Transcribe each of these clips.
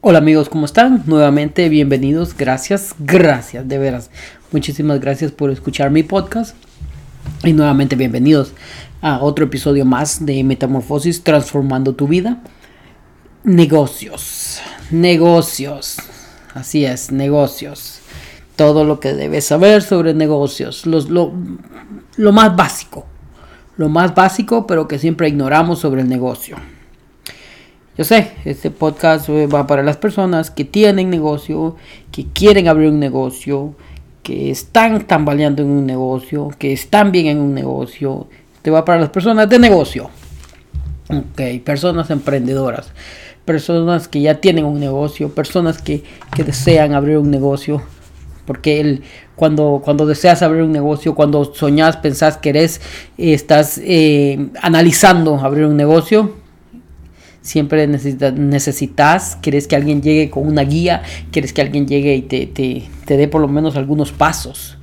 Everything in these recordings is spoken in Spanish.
Hola amigos, ¿cómo están? Nuevamente bienvenidos, gracias, gracias, de veras. Muchísimas gracias por escuchar mi podcast. Y nuevamente bienvenidos a otro episodio más de Metamorfosis Transformando tu vida. Negocios, negocios, así es, negocios. Todo lo que debes saber sobre negocios, los, lo, lo más básico, lo más básico, pero que siempre ignoramos sobre el negocio. Yo sé, este podcast va para las personas que tienen negocio, que quieren abrir un negocio, que están tambaleando en un negocio, que están bien en un negocio. Este va para las personas de negocio. Ok, personas emprendedoras, personas que ya tienen un negocio, personas que, que desean abrir un negocio. Porque el, cuando, cuando deseas abrir un negocio, cuando soñas, pensás, querés, estás eh, analizando abrir un negocio, siempre necesitas, quieres que alguien llegue con una guía, quieres que alguien llegue y te, te, dé por lo menos algunos pasos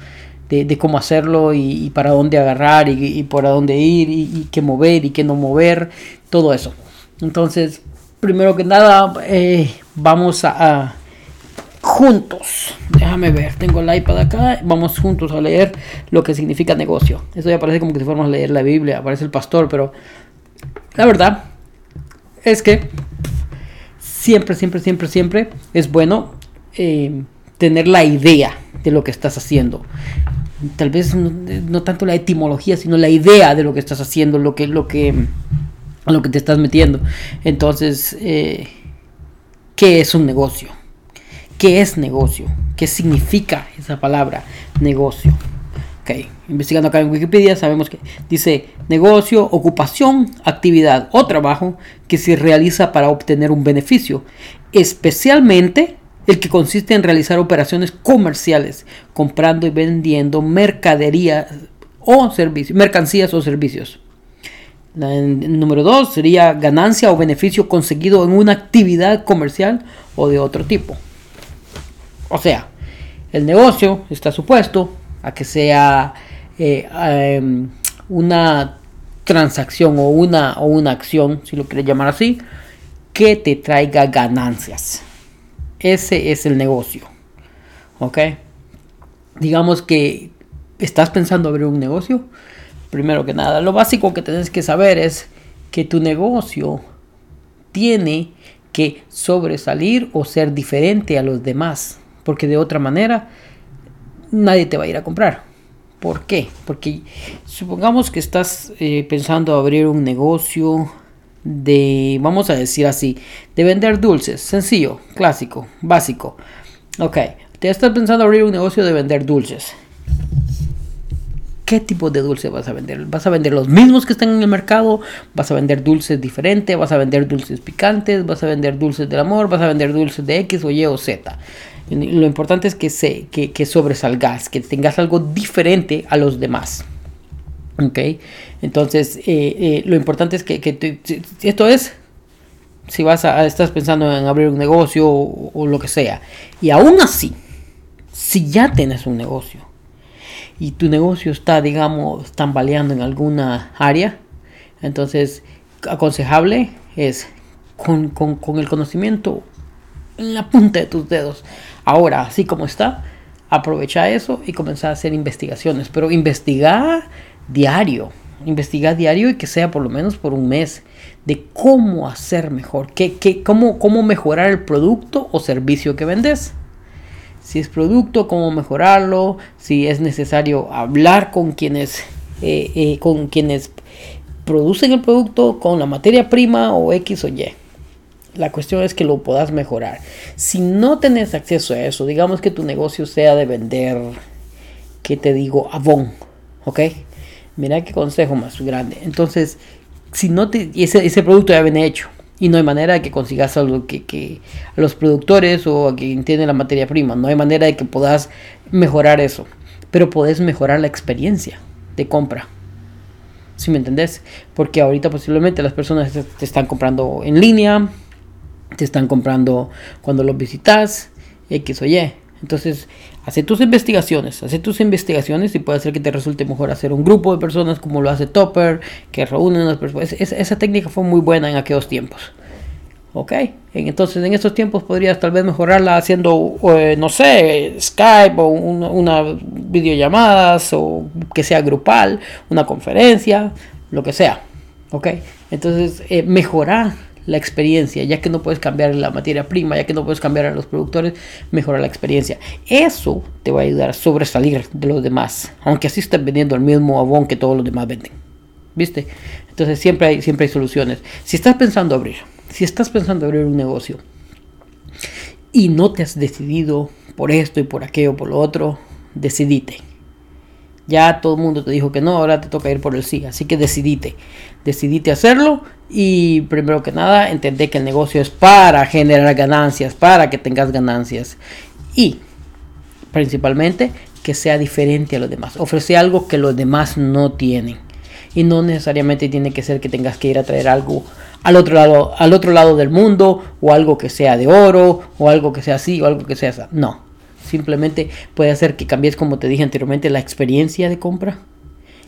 de, cómo hacerlo y, para dónde agarrar y, por dónde ir y, qué mover y qué no mover, todo eso. Entonces, primero que nada, eh, vamos a, juntos, déjame ver, tengo el iPad acá, vamos juntos a leer lo que significa negocio. Eso ya parece como que si fuéramos a leer la Biblia, aparece el pastor, pero la verdad es que siempre, siempre, siempre, siempre es bueno eh, tener la idea de lo que estás haciendo. Tal vez no, tanto la etimología, sino la idea de lo que estás haciendo, lo que, lo que, lo que te estás metiendo. Entonces, eh, ¿qué es un negocio? ¿Qué es negocio? ¿Qué significa esa palabra negocio? Investigando acá en Wikipedia sabemos que dice negocio, ocupación, actividad o trabajo que se realiza para obtener un beneficio, especialmente el que consiste en realizar operaciones comerciales, comprando y vendiendo mercadería o servicios, mercancías o servicios. Número dos sería ganancia o beneficio conseguido en una actividad comercial o de otro tipo. O sea, el negocio está supuesto a que sea eh, em, una transacción o una, o una acción, si lo quieres llamar así, que te traiga ganancias. Ese es el negocio. ¿Ok? Digamos que estás pensando abrir un negocio. Primero que nada, lo básico que tienes que saber es que tu negocio tiene que sobresalir o ser diferente a los demás. Porque de otra manera nadie te va a ir a comprar. ¿Por qué? Porque supongamos que estás eh, pensando abrir un negocio de, vamos a decir así, de vender dulces. Sencillo, clásico, básico. Ok, te estás pensando abrir un negocio de vender dulces. ¿Qué tipo de dulce vas a vender? ¿Vas a vender los mismos que están en el mercado? ¿Vas a vender dulces diferentes? ¿Vas a vender dulces picantes? ¿Vas a vender dulces del amor? ¿Vas a vender dulces de X o Y o Z? Lo importante es que, se, que, que sobresalgas, que tengas algo diferente a los demás. ¿Ok? Entonces, eh, eh, lo importante es que, esto es, si vas a, estás pensando en abrir un negocio o, lo que sea, y aún así, si ya tienes un negocio, y tu negocio está, digamos, tambaleando en alguna área, entonces aconsejable es con, el conocimiento en la punta de tus dedos. Ahora, así como está, aprovecha eso y comenzar a hacer investigaciones, pero investigar diario, investigar diario y que sea por lo menos por un mes de cómo hacer mejor, qué, qué, cómo, cómo mejorar el producto o servicio que vendes si es producto, cómo mejorarlo, si es necesario hablar con quienes, eh, eh, con quienes producen el producto, con la materia prima o X o Y. La cuestión es que lo puedas mejorar. Si no tenés acceso a eso, digamos que tu negocio sea de vender, ¿qué te digo? Avon, ¿ok? Mira qué consejo más grande. Entonces, si no te, ese, ese producto ya viene hecho, y no hay manera de que consigas algo que, que a los productores o a quien tiene la materia prima. No hay manera de que puedas mejorar eso. Pero puedes mejorar la experiencia de compra. Si me entendés? Porque ahorita posiblemente las personas te están comprando en línea, te están comprando cuando los visitas, X o Y. Entonces, hace tus investigaciones, hace tus investigaciones y puede ser que te resulte mejor hacer un grupo de personas como lo hace Topper, que reúnen las personas. esa técnica fue muy buena en aquellos tiempos. Ok, entonces en estos tiempos podrías tal vez mejorarla haciendo, eh, no sé, Skype o una, videollamadas o que sea grupal, una conferencia, lo que sea. Ok, entonces eh, mejorar la experiencia, ya que no puedes cambiar la materia prima, ya que no puedes cambiar a los productores, mejorar la experiencia. Eso te va a ayudar a sobresalir de los demás, aunque así estés vendiendo el mismo abón que todos los demás venden. ¿Viste? Entonces siempre hay, siempre hay soluciones. Si estás pensando abrir, si estás pensando abrir un negocio y no te has decidido por esto y por aquello, por lo otro, decidite. Ya todo el mundo te dijo que no, ahora te toca ir por el sí, así que decidite. Decidite hacerlo y primero que nada entendé que el negocio es para generar ganancias, para que tengas ganancias y principalmente que sea diferente a los demás. Ofrece algo que los demás no tienen y no necesariamente tiene que ser que tengas que ir a traer algo al otro lado, al otro lado del mundo o algo que sea de oro o algo que sea así o algo que sea así. No, simplemente puede hacer que cambies como te dije anteriormente la experiencia de compra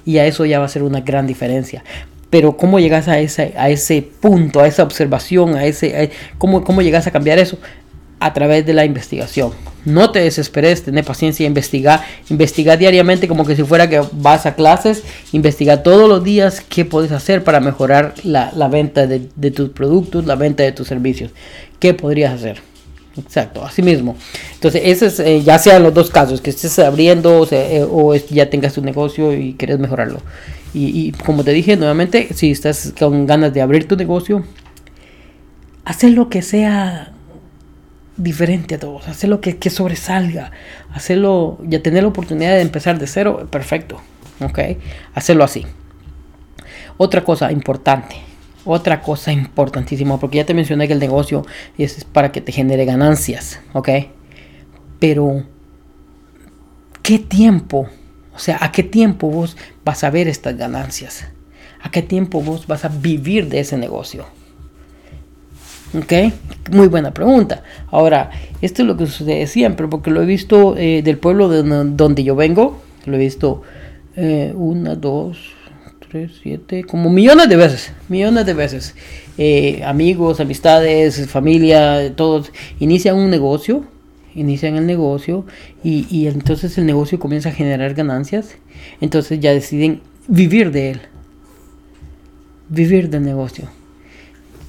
y a eso ya va a ser una gran diferencia. Pero cómo llegas a ese, a ese punto, a esa observación, a ese, cómo, cómo llegas a cambiar eso, a través de la investigación. No te desesperes, tener paciencia, investigar, investigar diariamente como que si fuera que vas a clases, investiga todos los días qué puedes hacer para mejorar la, venta de, tus productos, la venta de tus servicios. ¿Qué podrías hacer? Exacto, así mismo. Entonces, ese es, eh, ya sean los dos casos, que estés abriendo o, eh, ya tengas tu negocio y quieres mejorarlo. Y, como te dije nuevamente, si estás con ganas de abrir tu negocio, hacer lo que sea diferente a todos, hacerlo que, que sobresalga, hacerlo, ya tener la oportunidad de empezar de cero, perfecto, ok, hacerlo así. Otra cosa importante, otra cosa importantísima, porque ya te mencioné que el negocio es para que te genere ganancias, ok, pero ¿qué tiempo? O sea, ¿a qué tiempo vos vas a ver estas ganancias? ¿A qué tiempo vos vas a vivir de ese negocio? ¿Ok? Muy buena pregunta. Ahora, esto es lo que sucede siempre, porque lo he visto eh, del pueblo de donde yo vengo, lo he visto eh, una, dos, tres, siete, como millones de veces, millones de veces. Eh, amigos, amistades, familia, todos inician un negocio, inician el negocio y, y entonces el negocio comienza a generar ganancias, entonces ya deciden vivir de él, vivir del negocio.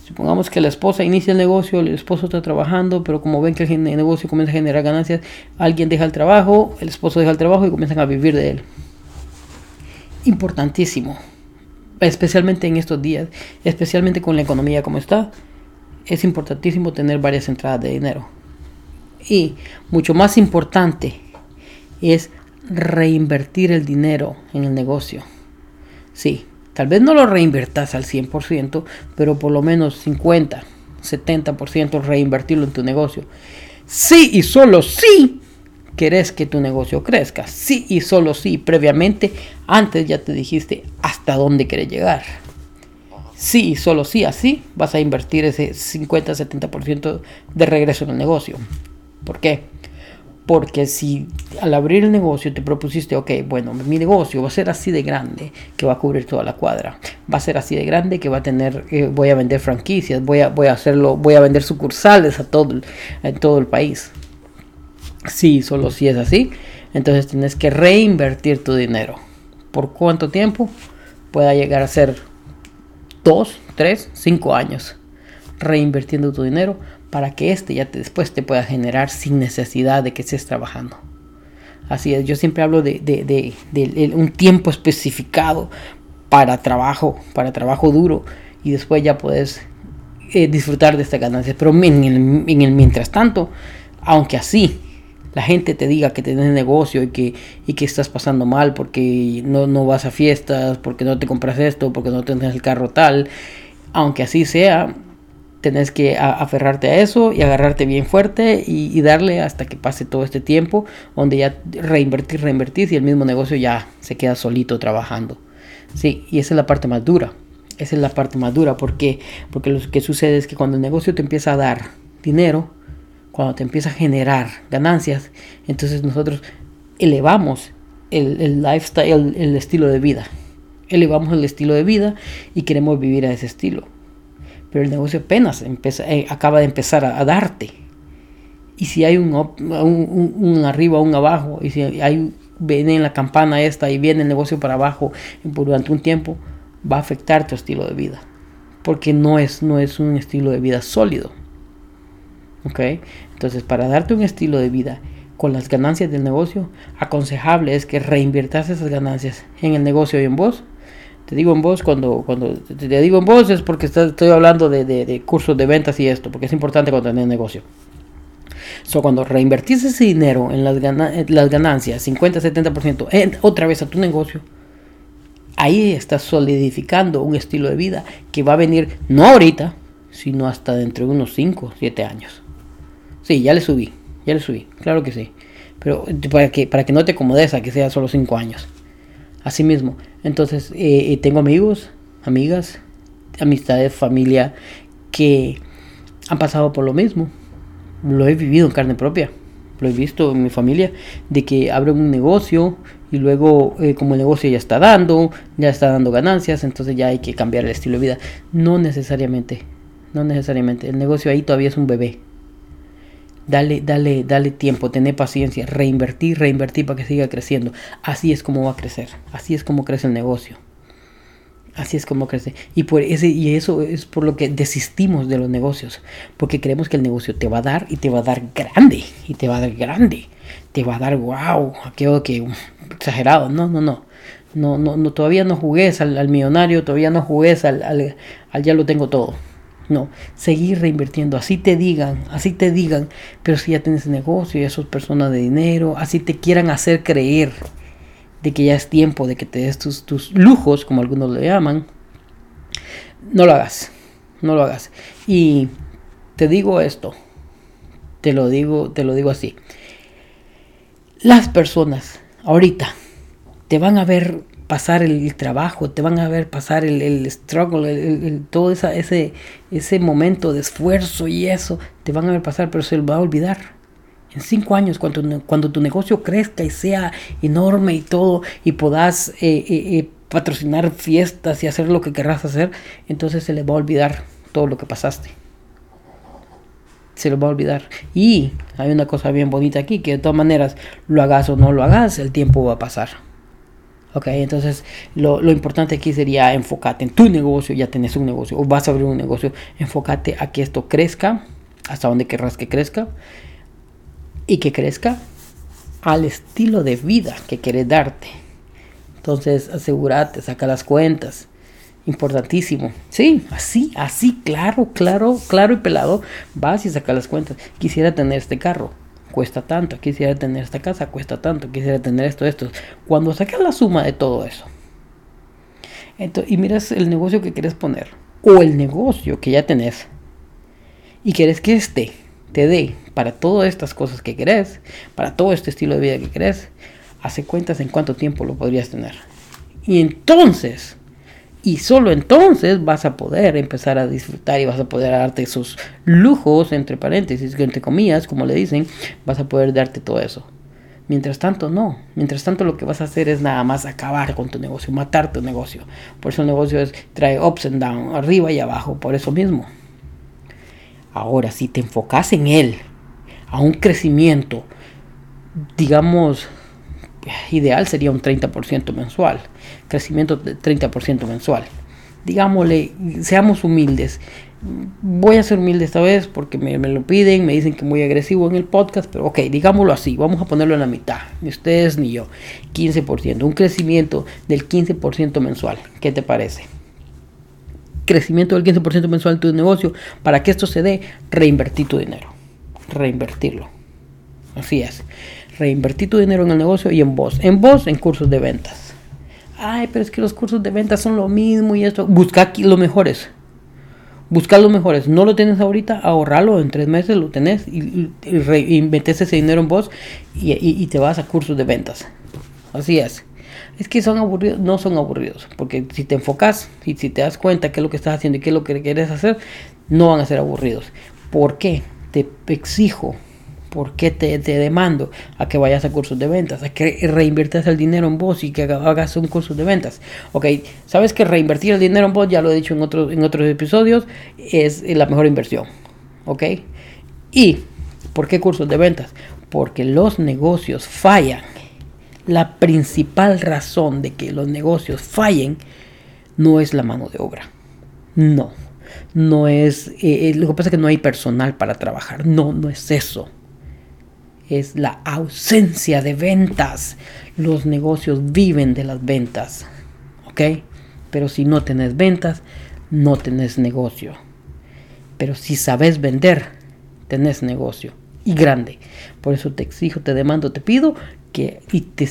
Supongamos que la esposa inicia el negocio, el esposo está trabajando, pero como ven que el negocio comienza a generar ganancias, alguien deja el trabajo, el esposo deja el trabajo y comienzan a vivir de él. Importantísimo, especialmente en estos días, especialmente con la economía como está, es importantísimo tener varias entradas de dinero. Y mucho más importante es reinvertir el dinero en el negocio. Sí, Tal vez no lo reinvertas al 100%, pero por lo menos 50, 70% reinvertirlo en tu negocio. Sí y solo sí querés que tu negocio crezca. Sí y solo sí. Previamente, antes ya te dijiste hasta dónde querés llegar. Sí y solo sí, así vas a invertir ese 50-70% de regreso en el negocio. ¿Por qué? Porque si al abrir el negocio te propusiste, ok, bueno, mi negocio va a ser así de grande que va a cubrir toda la cuadra, va a ser así de grande que va a tener, eh, voy a vender franquicias, voy a, voy a hacerlo, voy a vender sucursales a todo, en todo el país. Sí, solo si es así, entonces tienes que reinvertir tu dinero. ¿Por cuánto tiempo? Pueda llegar a ser dos, tres, cinco años reinvirtiendo tu dinero para que este ya te, después te pueda generar sin necesidad de que estés trabajando. Así es, yo siempre hablo de, un tiempo especificado para trabajo, para trabajo duro y después ya puedes eh, disfrutar de estas ganancias. Pero en el, mientras tanto, aunque así la gente te diga que tienes negocio y que, y que estás pasando mal porque no, no vas a fiestas, porque no te compras esto, porque no tienes el carro tal, aunque así sea, tenés que aferrarte a eso y agarrarte bien fuerte y, darle hasta que pase todo este tiempo donde ya reinvertir, reinvertir y el mismo negocio ya se queda solito trabajando. Sí, y esa es la parte más dura. Esa es la parte más dura porque, porque lo que sucede es que cuando el negocio te empieza a dar dinero, cuando te empieza a generar ganancias, entonces nosotros elevamos el, el lifestyle, el estilo de vida. Elevamos el estilo de vida y queremos vivir a ese estilo pero el negocio apenas eh, acaba de empezar a, darte. Y si hay un, un, un, arriba, un abajo, y si hay viene en la campana esta y viene el negocio para abajo durante un tiempo, va a afectar tu estilo de vida. Porque no es, no es un estilo de vida sólido. ¿Ok? Entonces, para darte un estilo de vida con las ganancias del negocio, aconsejable es que reinviertas esas ganancias en el negocio y en vos. Te digo en vos cuando, cuando te, digo en vos es porque estoy hablando de, de, cursos de ventas y esto, porque es importante cuando tenés negocio. So, cuando reinvertís ese dinero en las, las ganancias, 50-70%, otra vez a tu negocio, ahí estás solidificando un estilo de vida que va a venir no ahorita, sino hasta dentro de unos 5, 7 años. Sí, ya le subí, ya le subí, claro que sí. Pero para que, para que no te acomodes a que sea solo 5 años. Así mismo. Entonces, eh, eh, tengo amigos, amigas, amistades, familia que han pasado por lo mismo. Lo he vivido en carne propia. Lo he visto en mi familia, de que abren un negocio y luego eh, como el negocio ya está dando, ya está dando ganancias, entonces ya hay que cambiar el estilo de vida. No necesariamente, no necesariamente. El negocio ahí todavía es un bebé. Dale, dale, dale tiempo, tener paciencia, reinvertir, reinvertir para que siga creciendo. Así es como va a crecer, así es como crece el negocio. Así es como crece. Y, por ese, y eso es por lo que desistimos de los negocios. Porque creemos que el negocio te va a dar y te va a dar grande. Y te va a dar grande. Te va a dar wow. Aquello que exagerado. No, no, no. No, no, no todavía no jugues al, millonario. Todavía no jugues al, ya lo tengo todo. No, seguir reinvirtiendo, así te digan, así te digan, pero si ya tienes negocio, ya sos persona de dinero, así te quieran hacer creer de que ya es tiempo de que te des tus, tus lujos, como algunos le llaman, no lo hagas, no lo hagas. Y te digo esto, te lo digo, te lo digo así. Las personas ahorita te van a ver pasar el, trabajo, te van a ver pasar el, el struggle, el, todo esa, ese, ese momento de esfuerzo y eso, te van a ver pasar, pero se lo va a olvidar. En cinco años, cuando, cuando tu negocio crezca y sea enorme y todo, y puedas eh, eh, eh, patrocinar fiestas y hacer lo que querrás hacer, entonces se les va a olvidar todo lo que pasaste. Se les va a olvidar. Y hay una cosa bien bonita aquí, que de todas maneras, lo hagas o no lo hagas, el tiempo va a pasar. Ok, entonces lo, importante aquí sería enfocarte en tu negocio, ya tenés un negocio o vas a abrir un negocio, enfócate a que esto crezca, hasta donde querrás que crezca, y que crezca al estilo de vida que quieres darte. Entonces, asegúrate, saca las cuentas. Importantísimo. Sí, así, así, claro, claro, claro y pelado. Vas y saca las cuentas. Quisiera tener este carro, cuesta tanto. Quisiera tener esta casa, cuesta tanto. Quisiera tener esto, esto. Cuando sacas la suma de todo eso y miras el negocio que quieres poner o el negocio que ya tenés y quieres que esté te dé para todas estas cosas que querés, para todo este estilo de vida que querés, hace cuentas en cuánto tiempo lo podrías tener. Y entonces, y solo entonces vas a poder empezar a disfrutar y vas a poder darte esos lujos, entre paréntesis, entre comillas, como le dicen, vas a poder darte todo eso. Mientras tanto, no. Mientras tanto, lo que vas a hacer es nada más acabar con tu negocio, matar tu negocio. Por eso el negocio es, trae ups and down, arriba y abajo, por eso mismo. Ahora, si te enfocas en él, a un crecimiento, digamos, ideal sería un 30% mensual, crecimiento de 30% mensual. Digámosle, seamos humildes. Voy a ser humilde esta vez porque me, lo piden, me dicen que muy agresivo en el podcast, pero ok, digámoslo así, vamos a ponerlo en la mitad, ni ustedes ni yo, 15%, un crecimiento del 15% mensual, ¿qué te parece? crecimiento del 15% mensual de tu negocio, para que esto se dé, reinvertir tu dinero. Reinvertirlo. Así es. Reinvertir tu dinero en el negocio y en vos. En vos, en cursos de ventas. Ay, pero es que los cursos de ventas son lo mismo y esto. Busca aquí los mejores. Busca los mejores. No lo tienes ahorita, ahorralo. En tres meses lo tenés y, y, ese dinero en vos y, y te vas a cursos de ventas. Así es es que son aburridos, no son aburridos, porque si te enfocas y si te das cuenta qué es lo que estás haciendo y qué es lo que quieres hacer, no van a ser aburridos. ¿Por qué? Te exijo ¿Por qué te, demando a que vayas a cursos de ventas? A que reinviertas el dinero en vos y que hagas un curso de ventas. Ok, sabes que reinvertir el dinero en vos, ya lo he dicho en, otros en otros episodios, es la mejor inversión. Ok, y ¿por qué cursos de ventas? Porque los negocios fallan. La principal razón de que los negocios fallen no es la mano de obra. No, no es. Eh, eh, lo que pasa es que no hay personal para trabajar. No, no es eso es la ausencia de ventas. Los negocios viven de las ventas. ¿Ok? Pero si no tenés ventas, no tenés negocio. Pero si sabes vender, tenés negocio. Y grande. Por eso te exijo, te demando, te pido que... Y te,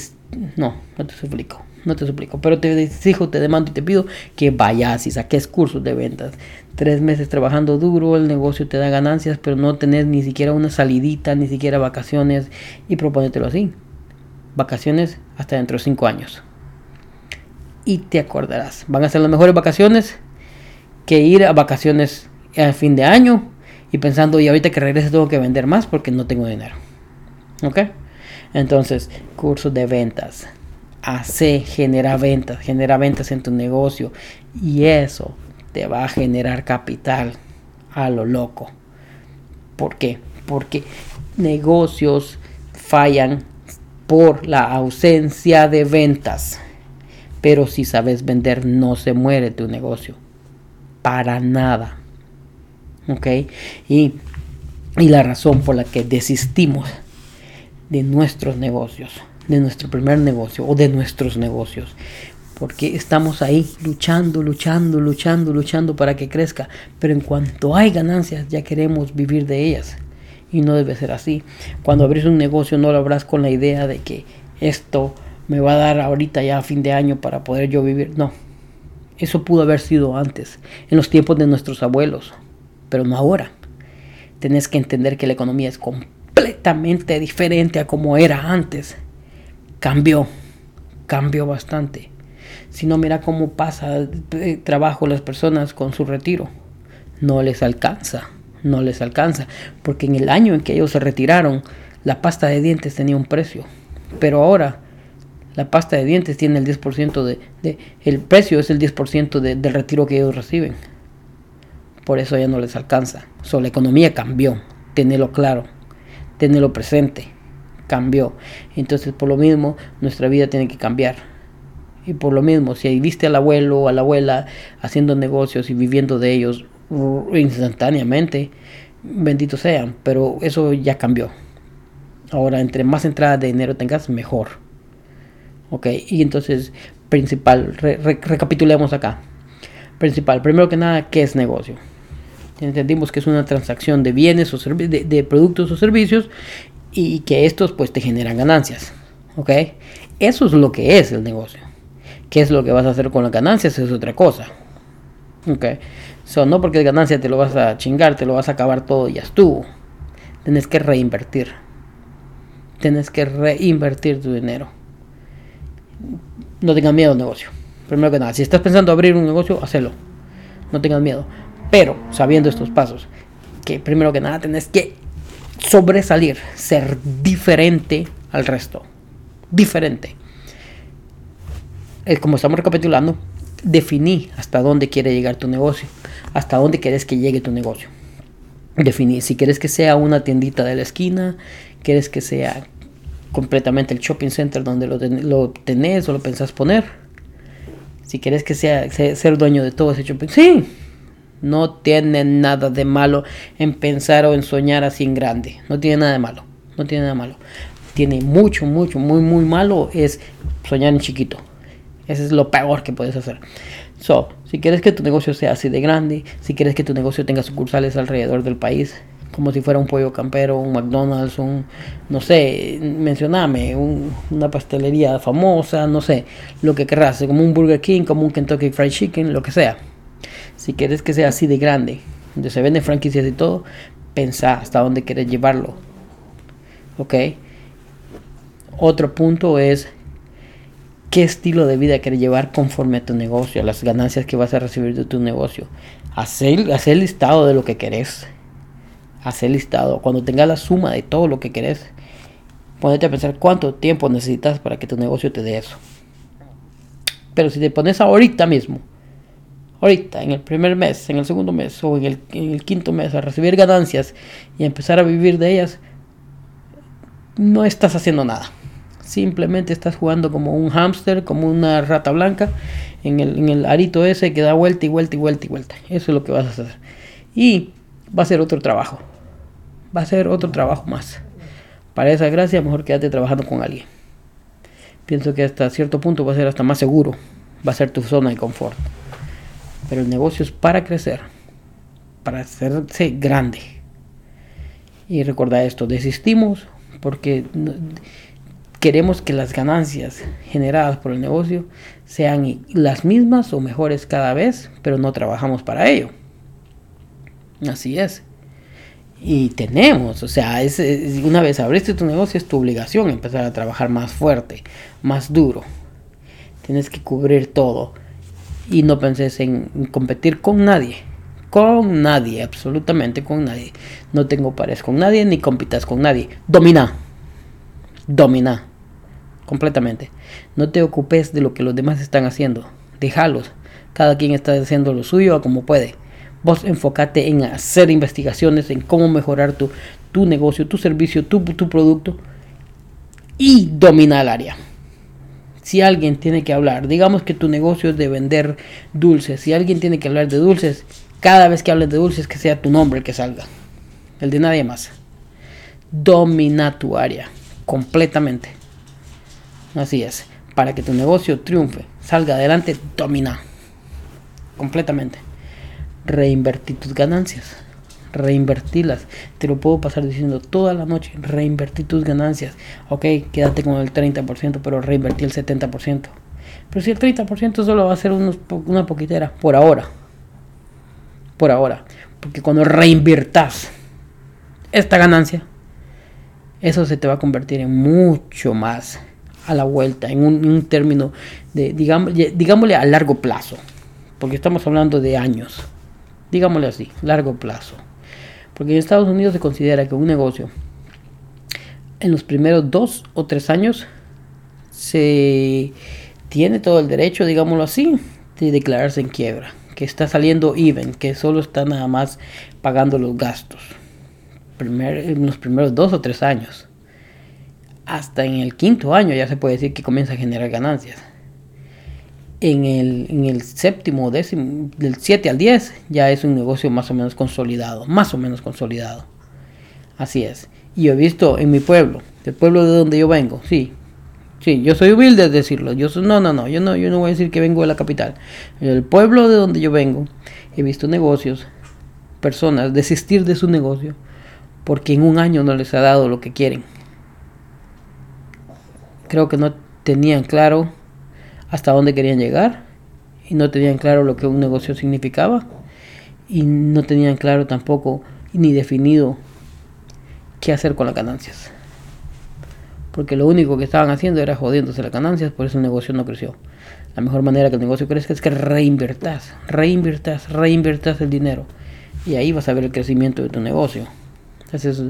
no, no te suplico no te suplico, pero te exijo, te demando y te pido que vayas y saques cursos de ventas. Tres meses trabajando duro, el negocio te da ganancias, pero no tenés ni siquiera una salidita, ni siquiera vacaciones y propónetelo así. Vacaciones hasta dentro de cinco años. Y te acordarás, van a ser las mejores vacaciones que ir a vacaciones al fin de año y pensando, y ahorita que regrese tengo que vender más porque no tengo dinero. ¿Ok? Entonces, cursos de ventas hace, genera ventas, genera ventas en tu negocio y eso te va a generar capital a lo loco. ¿Por qué? Porque negocios fallan por la ausencia de ventas. Pero si sabes vender, no se muere tu negocio. Para nada. ¿Ok? Y, y la razón por la que desistimos de nuestros negocios de nuestro primer negocio o de nuestros negocios. Porque estamos ahí luchando, luchando, luchando, luchando para que crezca. Pero en cuanto hay ganancias, ya queremos vivir de ellas. Y no debe ser así. Cuando abrís un negocio no lo abras con la idea de que esto me va a dar ahorita ya a fin de año para poder yo vivir. No. Eso pudo haber sido antes, en los tiempos de nuestros abuelos. Pero no ahora. Tenés que entender que la economía es completamente diferente a como era antes cambió, cambió bastante. Si no, mira cómo pasa de trabajo las personas con su retiro. No les alcanza, no les alcanza. Porque en el año en que ellos se retiraron, la pasta de dientes tenía un precio. Pero ahora la pasta de dientes tiene el 10% de, de el precio es el 10% del retiro que ellos reciben. Por eso ya no les alcanza. So, la economía cambió, tenelo claro, tenelo presente cambió. Entonces, por lo mismo, nuestra vida tiene que cambiar. Y por lo mismo, si viste al abuelo o a la abuela haciendo negocios y viviendo de ellos instantáneamente, bendito sean, pero eso ya cambió. Ahora, entre más entradas de dinero tengas, mejor. Ok, y entonces, principal, recapitulemos acá. Principal, primero que nada, ¿qué es negocio? Entendimos que es una transacción de bienes o de productos o servicios y que estos pues te generan ganancias. ¿Ok? Eso es lo que es el negocio. ¿Qué es lo que vas a hacer con las ganancias? Es otra cosa. ¿Ok? So, no porque ganancia te lo vas a chingar, te lo vas a acabar todo y ya estuvo. Tienes que reinvertir. Tienes que reinvertir tu dinero. No tengas miedo al negocio. Primero que nada, si estás pensando abrir un negocio, hacelo. No tengas miedo. Pero sabiendo estos pasos, que primero que nada tenés que sobresalir, ser diferente al resto. Diferente. Es como estamos recapitulando, definí hasta dónde quiere llegar tu negocio, hasta dónde quieres que llegue tu negocio. Definí si quieres que sea una tiendita de la esquina, quieres que sea completamente el shopping center donde lo, tenés o lo pensás poner. Si quieres que sea ser dueño de todo ese shopping, sí, no tiene nada de malo en pensar o en soñar así en grande. No tiene nada de malo. No tiene nada de malo. Tiene mucho, mucho, muy, muy malo es soñar en chiquito. Ese es lo peor que puedes hacer. So, si quieres que tu negocio sea así de grande, si quieres que tu negocio tenga sucursales alrededor del país, como si fuera un pollo campero, un McDonald's, un, no sé, mencioname, una pastelería famosa, no sé, lo que querrás, como un Burger King, como un Kentucky Fried Chicken, lo que sea si quieres que sea así de grande, donde se venden franquicias y todo, pensa hasta dónde quieres llevarlo. ¿Ok? Otro punto es qué estilo de vida quieres llevar conforme a tu negocio, las ganancias que vas a recibir de tu negocio. Hacer, hacer listado de lo que querés. haz el listado. Cuando tengas la suma de todo lo que querés, ponete a pensar cuánto tiempo necesitas para que tu negocio te dé eso. Pero si te pones ahorita mismo, ahorita, en el primer mes, en el segundo mes o en el, en el quinto mes a recibir ganancias y empezar a vivir de ellas, no estás haciendo nada. Simplemente estás jugando como un hámster, como una rata blanca en el, arito ese que da vuelta y vuelta y vuelta y vuelta. Eso es lo que vas a hacer. Y va a ser otro trabajo. Va a ser otro trabajo más. Para esa gracia, mejor quédate trabajando con alguien. Pienso que hasta cierto punto va a ser hasta más seguro. Va a ser tu zona de confort. Pero el negocio es para crecer. Para hacerse grande. Y recuerda esto, desistimos porque queremos que las ganancias generadas por el negocio sean las mismas o mejores cada vez, pero no trabajamos para ello. Así es. Y tenemos, o sea, una vez abriste tu negocio es tu obligación empezar a trabajar más fuerte, más duro. Tienes que cubrir todo y no penses en, en competir con nadie. Con nadie, absolutamente con nadie. No tengo pares con nadie ni compitas con nadie. Domina. Domina. Completamente. No te ocupes de lo que los demás están haciendo. Déjalos. Cada quien está haciendo lo suyo como puede. Vos enfócate en hacer investigaciones, en cómo mejorar tu, tu negocio, tu servicio, tu, tu producto y domina el área. Si alguien tiene que hablar, digamos que tu negocio es de vender dulces, si alguien tiene que hablar de dulces, cada vez que hables de dulces que sea tu nombre que salga, el de nadie más. Domina tu área completamente. Así es, para que tu negocio triunfe, salga adelante, domina completamente reinvertir tus ganancias. Reinvertirlas. Te lo puedo pasar diciendo toda la noche. Reinvertir tus ganancias. Ok, quédate con el 30%, pero reinvertir el 70%. Pero si el 30% solo va a ser unos, una poquitera, por ahora. Por ahora. Porque cuando reinvirtas esta ganancia, eso se te va a convertir en mucho más a la vuelta, en un, término de, digamos, digámosle a largo plazo. Porque estamos hablando de años digámosle así, largo plazo. Porque en Estados Unidos se considera que un negocio en los primeros dos o tres años se tiene todo el derecho, digámoslo así, de declararse en quiebra, que está saliendo even, que solo está nada más pagando los gastos. en los primeros dos o tres años. Hasta en el quinto año ya se puede decir que comienza a generar ganancias en el, en el séptimo, décimo, del 7 al 10, ya es un negocio más o menos consolidado, más o menos consolidado. Así es. Y yo he visto en mi pueblo, el pueblo de donde yo vengo, sí. Sí, yo soy humilde de decirlo. Yo soy, no, no, no, yo no, yo no voy a decir que vengo de la capital. El pueblo de donde yo vengo, he visto negocios, personas desistir de su negocio porque en un año no les ha dado lo que quieren. Creo que no tenían claro hasta dónde querían llegar y no tenían claro lo que un negocio significaba y no tenían claro tampoco ni definido qué hacer con las ganancias. Porque lo único que estaban haciendo era jodiéndose las ganancias, por eso el negocio no creció. La mejor manera que el negocio crezca es que reinvertas, reinvertas, reinvertas el dinero. Y ahí vas a ver el crecimiento de tu negocio. Entonces,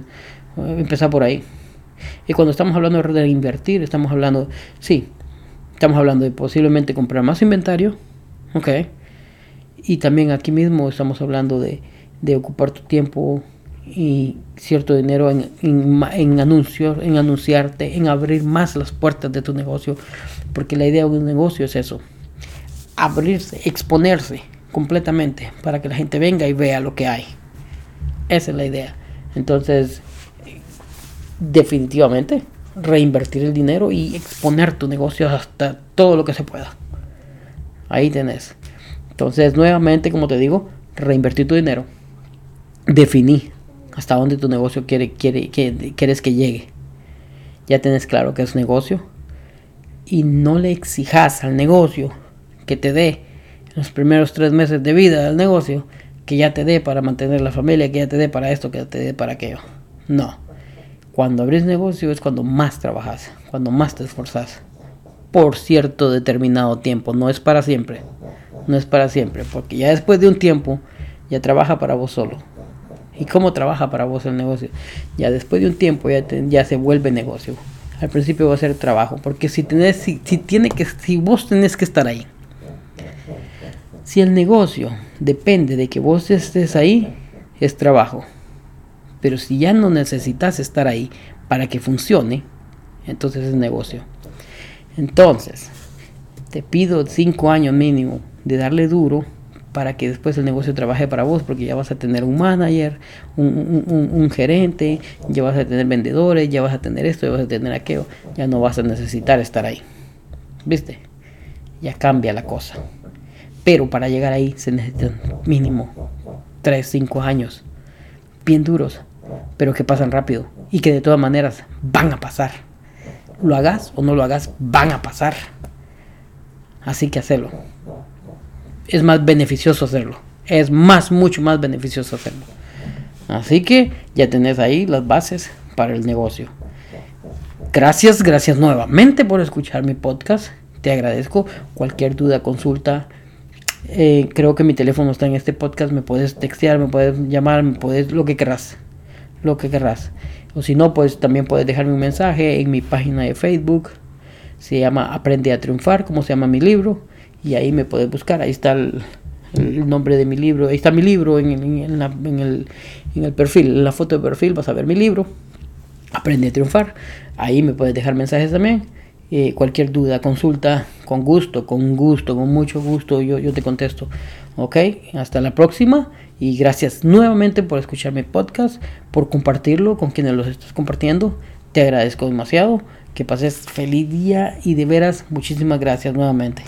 empezar por ahí. Y cuando estamos hablando de reinvertir, estamos hablando, sí, Estamos hablando de posiblemente comprar más inventario. Ok. Y también aquí mismo estamos hablando de, de ocupar tu tiempo y cierto dinero en, en, anuncios, en anunciarte, en abrir más las puertas de tu negocio. Porque la idea de un negocio es eso. Abrirse, exponerse completamente para que la gente venga y vea lo que hay. Esa es la idea. Entonces, definitivamente reinvertir el dinero y exponer tu negocio hasta todo lo que se pueda. Ahí tenés. Entonces, nuevamente, como te digo, reinvertir tu dinero. Definí hasta dónde tu negocio quiere, quiere, quiere, quieres que llegue. Ya tenés claro que es negocio. Y no le exijas al negocio que te dé los primeros tres meses de vida del negocio, que ya te dé para mantener la familia, que ya te dé para esto, que ya te dé para aquello. No cuando abrís negocio es cuando más trabajas, cuando más te esforzas. Por cierto determinado tiempo, no es para siempre. No es para siempre, porque ya después de un tiempo ya trabaja para vos solo. ¿Y cómo trabaja para vos el negocio? Ya después de un tiempo ya, ya se vuelve negocio. Al principio va a ser trabajo, porque si tenés, si, tiene que, si vos tenés que estar ahí, si el negocio depende de que vos estés ahí, es trabajo. Pero si ya no necesitas estar ahí para que funcione, entonces es negocio. Entonces, te pido cinco años mínimo de darle duro para que después el negocio trabaje para vos, porque ya vas a tener un manager, un, gerente, ya vas a tener vendedores, ya vas a tener esto, ya vas a tener aquello, ya no vas a necesitar estar ahí. ¿Viste? Ya cambia la cosa. Pero para llegar ahí se necesitan mínimo 3, 5 años, bien duros, pero que pasan rápido y que de todas maneras van a pasar. Lo hagas o no lo hagas, van a pasar. Así que hacerlo es más beneficioso hacerlo. Es más, mucho más beneficioso hacerlo. Así que ya tenés ahí las bases para el negocio. Gracias, gracias nuevamente por escuchar mi podcast. Te agradezco. Cualquier duda, consulta. Eh, creo que mi teléfono está en este podcast. Me puedes textear, me puedes llamar, me puedes lo que querrás. Lo que querrás. O si no, pues también puedes dejarme un mensaje en mi página de Facebook. Se llama Aprende a Triunfar, como se llama mi libro. Y ahí me puedes buscar, ahí está el, nombre de mi libro, ahí está mi libro en, en, el, en, el, perfil, en la foto de perfil. Vas a ver mi libro, Aprende a triunfar, ahí me puedes dejar mensajes también, eh, cualquier duda, consulta, con gusto, con gusto, con mucho gusto, yo, yo te contesto, ok, hasta la próxima y gracias nuevamente por escuchar mi podcast, por compartirlo con quienes los estás compartiendo, te agradezco demasiado, que pases feliz día y de veras muchísimas gracias nuevamente.